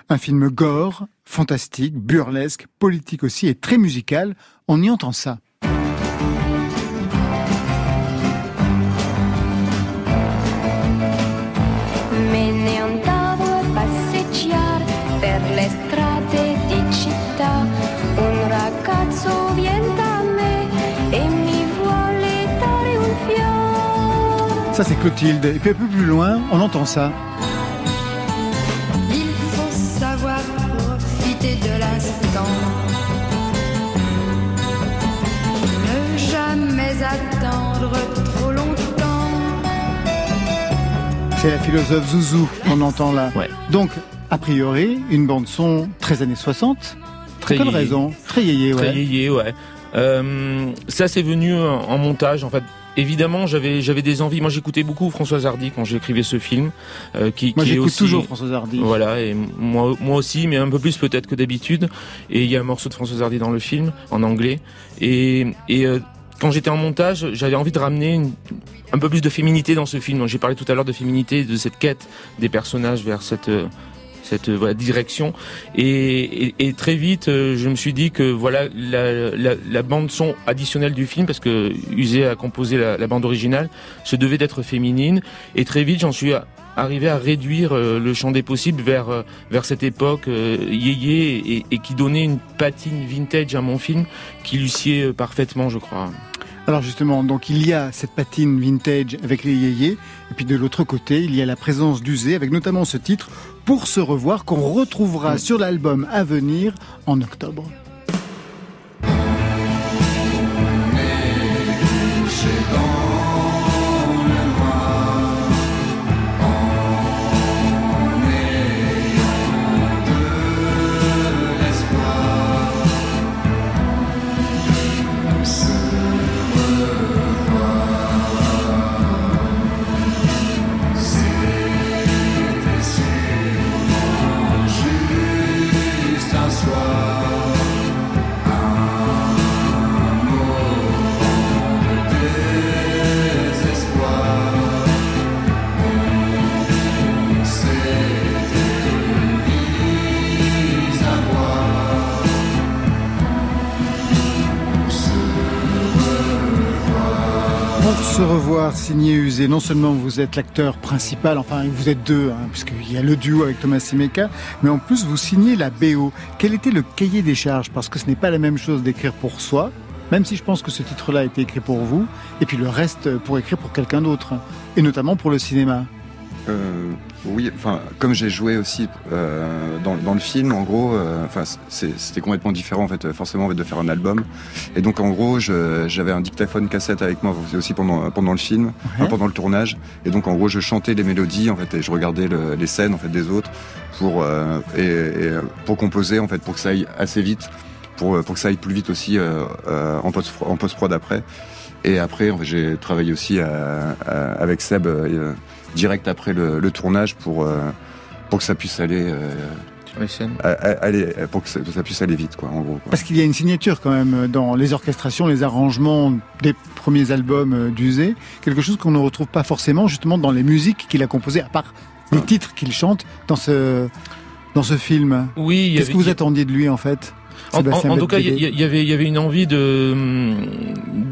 Un film gore, fantastique, burlesque, politique aussi et très musical. On y entend ça. Ça, c'est Clotilde. Et puis un peu plus loin, on entend ça. Il faut savoir profiter de l'instant. Ne jamais attendre trop longtemps. C'est la philosophe Zouzou qu'on entend là. Ouais. Donc, a priori, une bande son très années 60. Très quelle raison? Très yéyé, ouais. Très yéyé, ouais. Euh, ça, c'est venu en, en montage, en fait. Évidemment, j'avais j'avais des envies. Moi, j'écoutais beaucoup Françoise Hardy quand j'écrivais ce film, euh, qui, Moi, j'écoute aussi toujours Françoise Hardy. Voilà, et moi, moi aussi, mais un peu plus peut-être que d'habitude. Et il y a un morceau de Françoise Hardy dans le film, en anglais. Et, et euh, quand j'étais en montage, j'avais envie de ramener une- un peu plus de féminité dans ce film. Donc, J'ai parlé tout à l'heure de féminité, de cette quête des personnages vers cette euh, cette voilà, direction et, et, et très vite euh, je me suis dit que voilà la, la, la bande son additionnelle du film parce que Usé a composé la, la bande originale se devait d'être féminine et très vite j'en suis arrivé à réduire euh, le champ des possibles vers euh, vers cette époque yéyé et, et qui donnait une patine vintage à mon film qui lui parfaitement je crois. Alors justement, donc il y a cette patine vintage avec les yéyés, et puis de l'autre côté, il y a la présence d'Uzé, avec notamment ce titre, Pour se revoir, qu'on retrouvera sur l'album à venir en octobre. Signé Usé, non seulement vous êtes l'acteur principal, enfin vous êtes deux, hein, puisqu'il y a le duo avec Thomas Simeka, mais en plus vous signez la BO. Quel était le cahier des charges? Parce que ce n'est pas la même chose d'écrire pour soi, même si je pense que ce titre-là a été écrit pour vous, et puis le reste pour écrire pour quelqu'un d'autre, et notamment pour le cinéma. Euh, oui, enfin, comme j'ai joué aussi euh, dans, dans, le film, en gros, euh, enfin, c'était complètement différent en fait, forcément en fait, de faire un album. Et donc, en gros, j'avais un dictaphone cassette avec moi aussi pendant pendant le film, enfin, pendant le tournage. Et donc, en gros, je chantais les mélodies en fait, et je regardais le, les scènes en fait des autres pour et, et, pour composer en fait, pour que ça aille assez vite, pour pour que ça aille plus vite aussi en post en post prod après. Et après, en fait, j'ai travaillé aussi à, à, avec Seb direct après le, le tournage pour, euh, pour que ça puisse aller. Euh. Aller, pour que ça, ça, puisse aller vite, quoi, en gros. Quoi. Parce qu'il y a une signature quand même dans les orchestrations, les arrangements des premiers albums euh, d'Uzé, quelque chose qu'on ne retrouve pas forcément justement dans les musiques qu'il a composées, à part les ah. titres qu'il chante dans ce, dans ce film. Oui. Qu'est-ce que vous attendiez de lui en fait? En, en, en, tout cas, il y, y, avait, il y avait une envie de,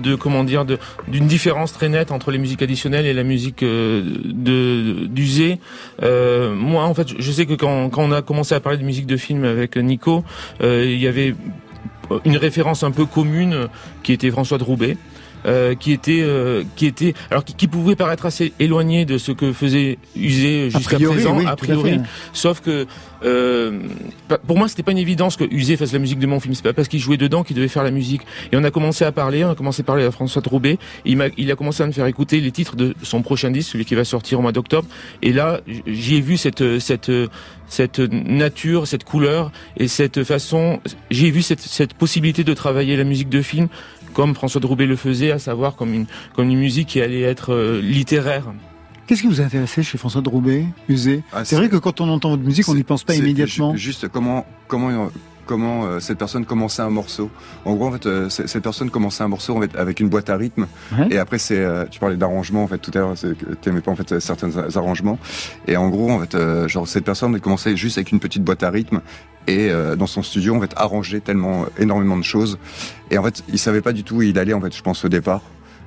de comment dire, d'une différence très nette entre les musiques additionnelles et la musique euh, de d'usée. Euh, moi, en fait, je sais que quand, quand on a commencé à parler de musique de film avec Nico, euh, il y avait une référence un peu commune qui était François de Roubaix. Euh, qui était euh, qui était alors qui, qui, pouvait paraître assez éloigné de ce que faisait Usé jusqu'à présent oui, a priori. Sauf que euh, pour moi c'était pas une évidence que Usé fasse la musique de mon film. C'est pas parce qu'il jouait dedans qu'il devait faire la musique. Et on a commencé à parler on a commencé à parler à François Troubet. Il a il a commencé à me faire écouter les titres de son prochain disque celui qui va sortir au mois d'octobre. Et là j'y ai vu cette cette cette nature, cette couleur et cette façon. J'ai vu cette, cette possibilité de travailler la musique de film comme François Droubet le faisait, à savoir comme une, comme une musique qui allait être euh, littéraire. Qu'est-ce qui vous intéressait chez François Droubet, Usé ah, C'est vrai que quand on entend votre musique, on n'y pense pas immédiatement. Juste comment, comment comment euh, cette personne commençait un morceau. En gros, en fait, euh, cette personne commençait un morceau en fait, avec une boîte à rythme. Ouais. Et après, c'est, euh, tu parlais d'arrangement en fait tout à l'heure. T'aimais pas en fait certains arrangements. Et en gros, en fait, genre cette personne commençait juste avec une petite boîte à rythme et dans son studio, en fait, arranger tellement énormément de choses. Et en fait, il savait pas du tout où il allait en fait, je pense au départ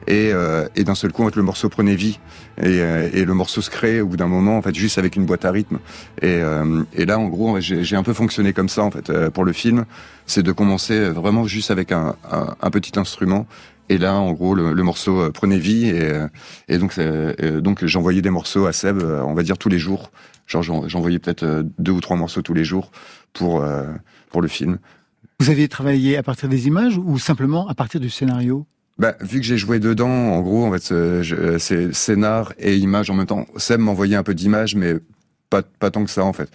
et, euh, et d'un seul coup en fait, le morceau prenait vie. Et, euh, et, le morceau se crée au bout d'un moment en fait juste avec une boîte à rythme. Et, euh, et là en gros j'ai un peu fonctionné comme ça en fait euh, pour le film. C'est de commencer vraiment juste avec un, un, petit instrument. Et là, en gros, le, le morceau prenait vie. Et, et donc, donc j'envoyais des morceaux à Seb, on va dire tous les jours. Genre, j'envoyais peut-être deux ou trois morceaux tous les jours pour pour le film. Vous aviez travaillé à partir des images ou simplement à partir du scénario? Bah, vu que j'ai joué dedans, en gros, en fait, c'est scénar et image en même temps. Seb m'envoyait un peu d'images, mais pas, pas tant que ça, en fait.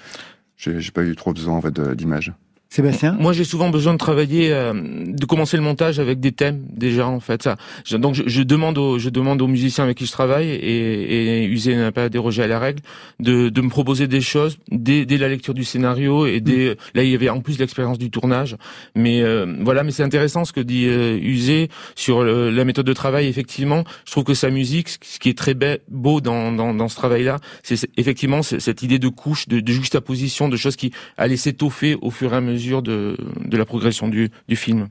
J'ai pas eu trop besoin, en fait, d'images. Sébastien Moi, j'ai souvent besoin de travailler, euh, de commencer le montage avec des thèmes déjà en fait. Ça. Donc, je, je, demande aux, je demande aux musiciens avec qui je travaille et, et Usé n'a pas dérogé à la règle de, de me proposer des choses dès, dès, la lecture du scénario et dès, mmh. là il y avait en plus l'expérience du tournage. Mais euh, voilà, mais c'est intéressant ce que dit euh, Usé sur le, la méthode de travail. Effectivement, je trouve que sa musique, ce qui est très beau dans, dans, dans ce travail-là, c'est effectivement cette idée de couche, de, de juxtaposition, de choses qui allaient s'étoffer au fur et à mesure de, de la progression du, du film.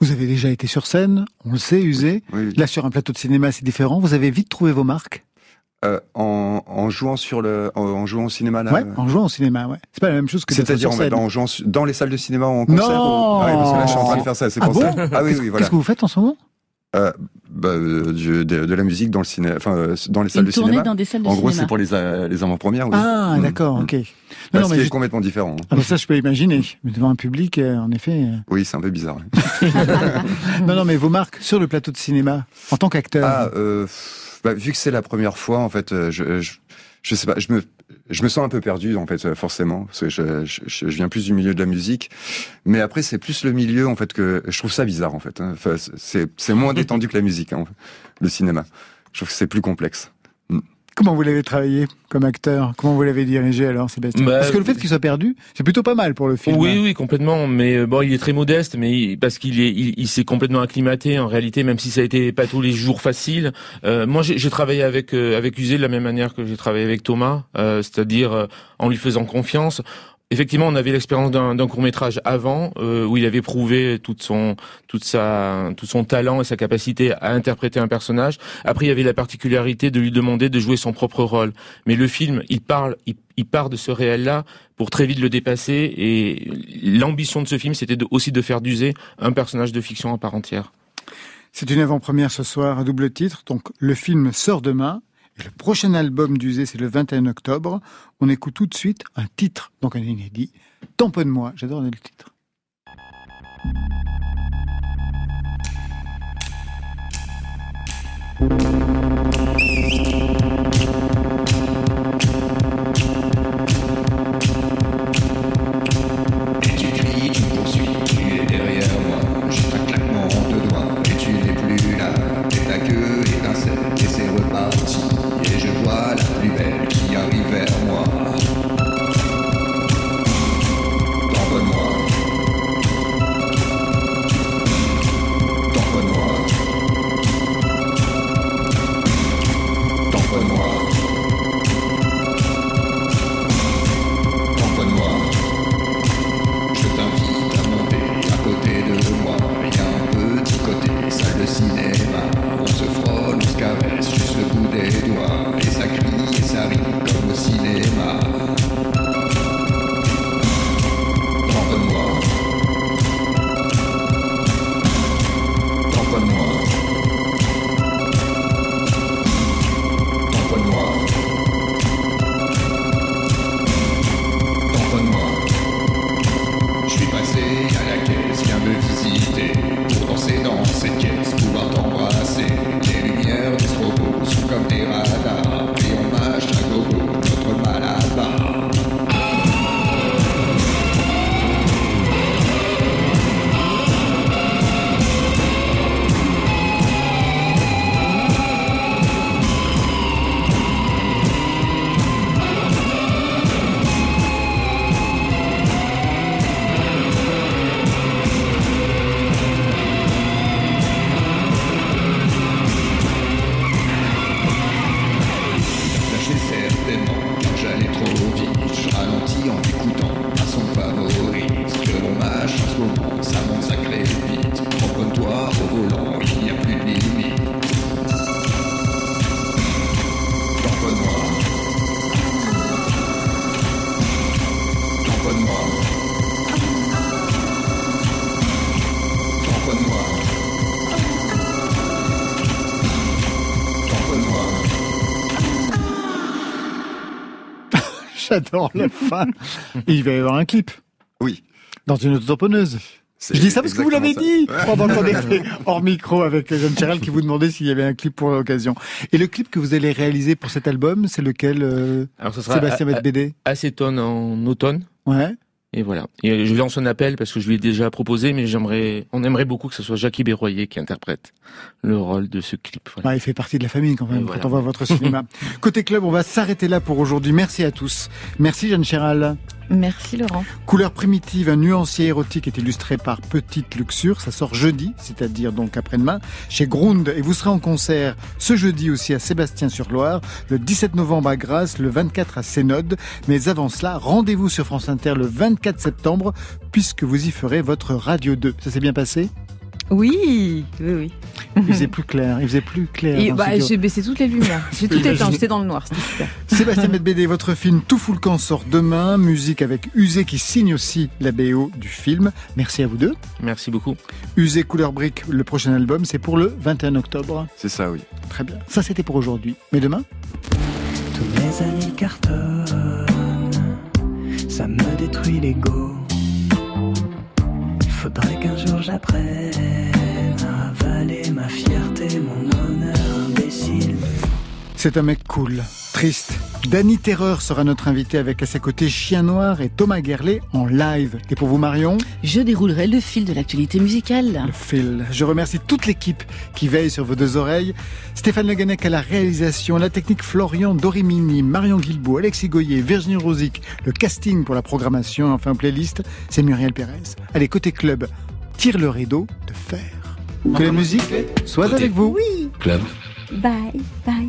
Vous avez déjà été sur scène, on le sait, usé. Oui, oui. Là, sur un plateau de cinéma, c'est différent. Vous avez vite trouvé vos marques euh, en, en, jouant sur le, en, en, jouant au cinéma là. Ouais, en jouant au cinéma, ouais. C'est pas la même chose que C'est-à-dire en, en jouant dans les salles de cinéma ou en concert. Non. Ou... Ah oui, parce que là, je suis en train de faire ça. C'est ah pour bon ça. Ah oui, oui, voilà. Qu'est-ce que vous faites en ce moment euh, bah, euh, de, de, de, la musique dans le cinéma, enfin euh, dans les salles Une de cinéma. Dans des salles de en gros, cinéma. c'est pour les les avant-premières. Oui. Ah, mmh. d'accord, ok. Non, bah, non, mais c'est complètement différent. Ah, bah, ça, je peux imaginer. Mais devant un public, euh, en effet. Oui, c'est un peu bizarre. non, non, mais vos marques sur le plateau de cinéma en tant qu'acteur. Ah, bah, vu que c'est la première fois, en fait, je, je, je sais pas, je me, je me sens un peu perdu en fait forcément parce que je, je, je, viens plus du milieu de la musique. Mais après c'est plus le milieu en fait que je trouve ça bizarre en fait hein. enfin, c'est c'est moins détendu que la musique hein, le cinéma. Je trouve que c'est plus complexe Comment vous l'avez travaillé comme acteur? Comment vous l'avez dirigé alors, Sébastien? Bah, Parce que le fait qu'il soit perdu, c'est plutôt pas mal pour le film. Oui, oui, complètement. Mais bon, il est très modeste, mais il, parce qu'il est, il, il s'est complètement acclimaté en réalité, même si ça a été pas tous les jours facile. Euh, moi, j'ai travaillé avec euh, avec Usé de la même manière que j'ai travaillé avec Thomas, euh, c'est-à-dire en lui faisant confiance effectivement, on avait l'expérience d'un d'un court-métrage avant, euh, où il avait prouvé toute son, tout son talent et sa capacité à interpréter un personnage. Après, il y avait la particularité de lui demander de jouer son propre rôle. Mais le film, il parle, il, il part de ce réel-là pour très vite le dépasser. Et l'ambition de ce film, c'était aussi de faire d'user un personnage de fiction à part entière. C'est une avant-première ce soir à double titre. Donc, le film sort demain. Le prochain album d'Usé, c'est le 21 octobre. On écoute tout de suite un titre, donc un inédit. Tamponne-moi. J'adore le titre. J'adore la fin. Il va y avoir un clip. Oui. Dans une auto-tamponneuse. Je dis ça parce que vous l'avez dit pendant qu'on était hors micro avec Jeanne Chéral qui vous demandait s'il y avait un clip pour l'occasion. Et le clip que vous allez réaliser pour cet album, c'est lequel euh, Alors, ce sera Sébastien Medbédé Acétone en automne. Ouais. Et voilà. Et je lance un appel parce que je lui ai déjà proposé, mais j'aimerais, on aimerait beaucoup que ce soit Jackie Berroyer qui interprète le rôle de ce clip. Voilà. Ouais, il fait partie de la famille quand même, Et quand voilà. on voit votre cinéma. Côté club, on va s'arrêter là pour aujourd'hui. Merci à tous. Merci Jeanne Chéral. Merci Laurent. Couleur primitive, un nuancier érotique est illustré par Petite Luxure. Ça sort jeudi, c'est-à-dire donc après-demain, chez Grund. Et vous serez en concert ce jeudi aussi à Sébastien-sur-Loire, le 17 novembre à Grasse, le 24 à Sénode. Mais avant cela, rendez-vous sur France Inter le 24 septembre, puisque vous y ferez votre Radio 2. Ça s'est bien passé? Oui, oui, oui. Il faisait plus clair, il faisait plus clair. Bah, j'ai baissé toutes les lumières. J'ai tout Imaginez. éteint, j'étais dans le noir, c'était super. Sébastien Medbédé, votre film Tout fout le camp sort demain. Musique avec Usé qui signe aussi la BO du film. Merci à vous deux. Merci beaucoup. Usé Couleur Brique, le prochain album, c'est pour le 21 octobre. C'est ça, oui. Très bien. Ça, c'était pour aujourd'hui. Mais demain? Tous mes amis cartonnent, ça me détruit l'ego. Il faudrait qu'un jour j'apprenne à avaler ma fierté, mon honneur. C'est un mec cool, triste. Danny Terreur sera notre invité avec à ses côtés Chien Noir et Thomas Guerlet en live. Et pour vous, Marion? Je déroulerai le fil de l'actualité musicale. Le fil. Je remercie toute l'équipe qui veille sur vos deux oreilles. Stéphane Le Guenec à la réalisation, la technique Florian Dorimini, Marion Guilbault, Alexis Goyer, Virginie Rosic, le casting pour la programmation, enfin playlist, c'est Muriel Pérez. Allez, côté club, tire le rideau de fer. Que la musique soit avec vous. Oui. Club. Bye, bye.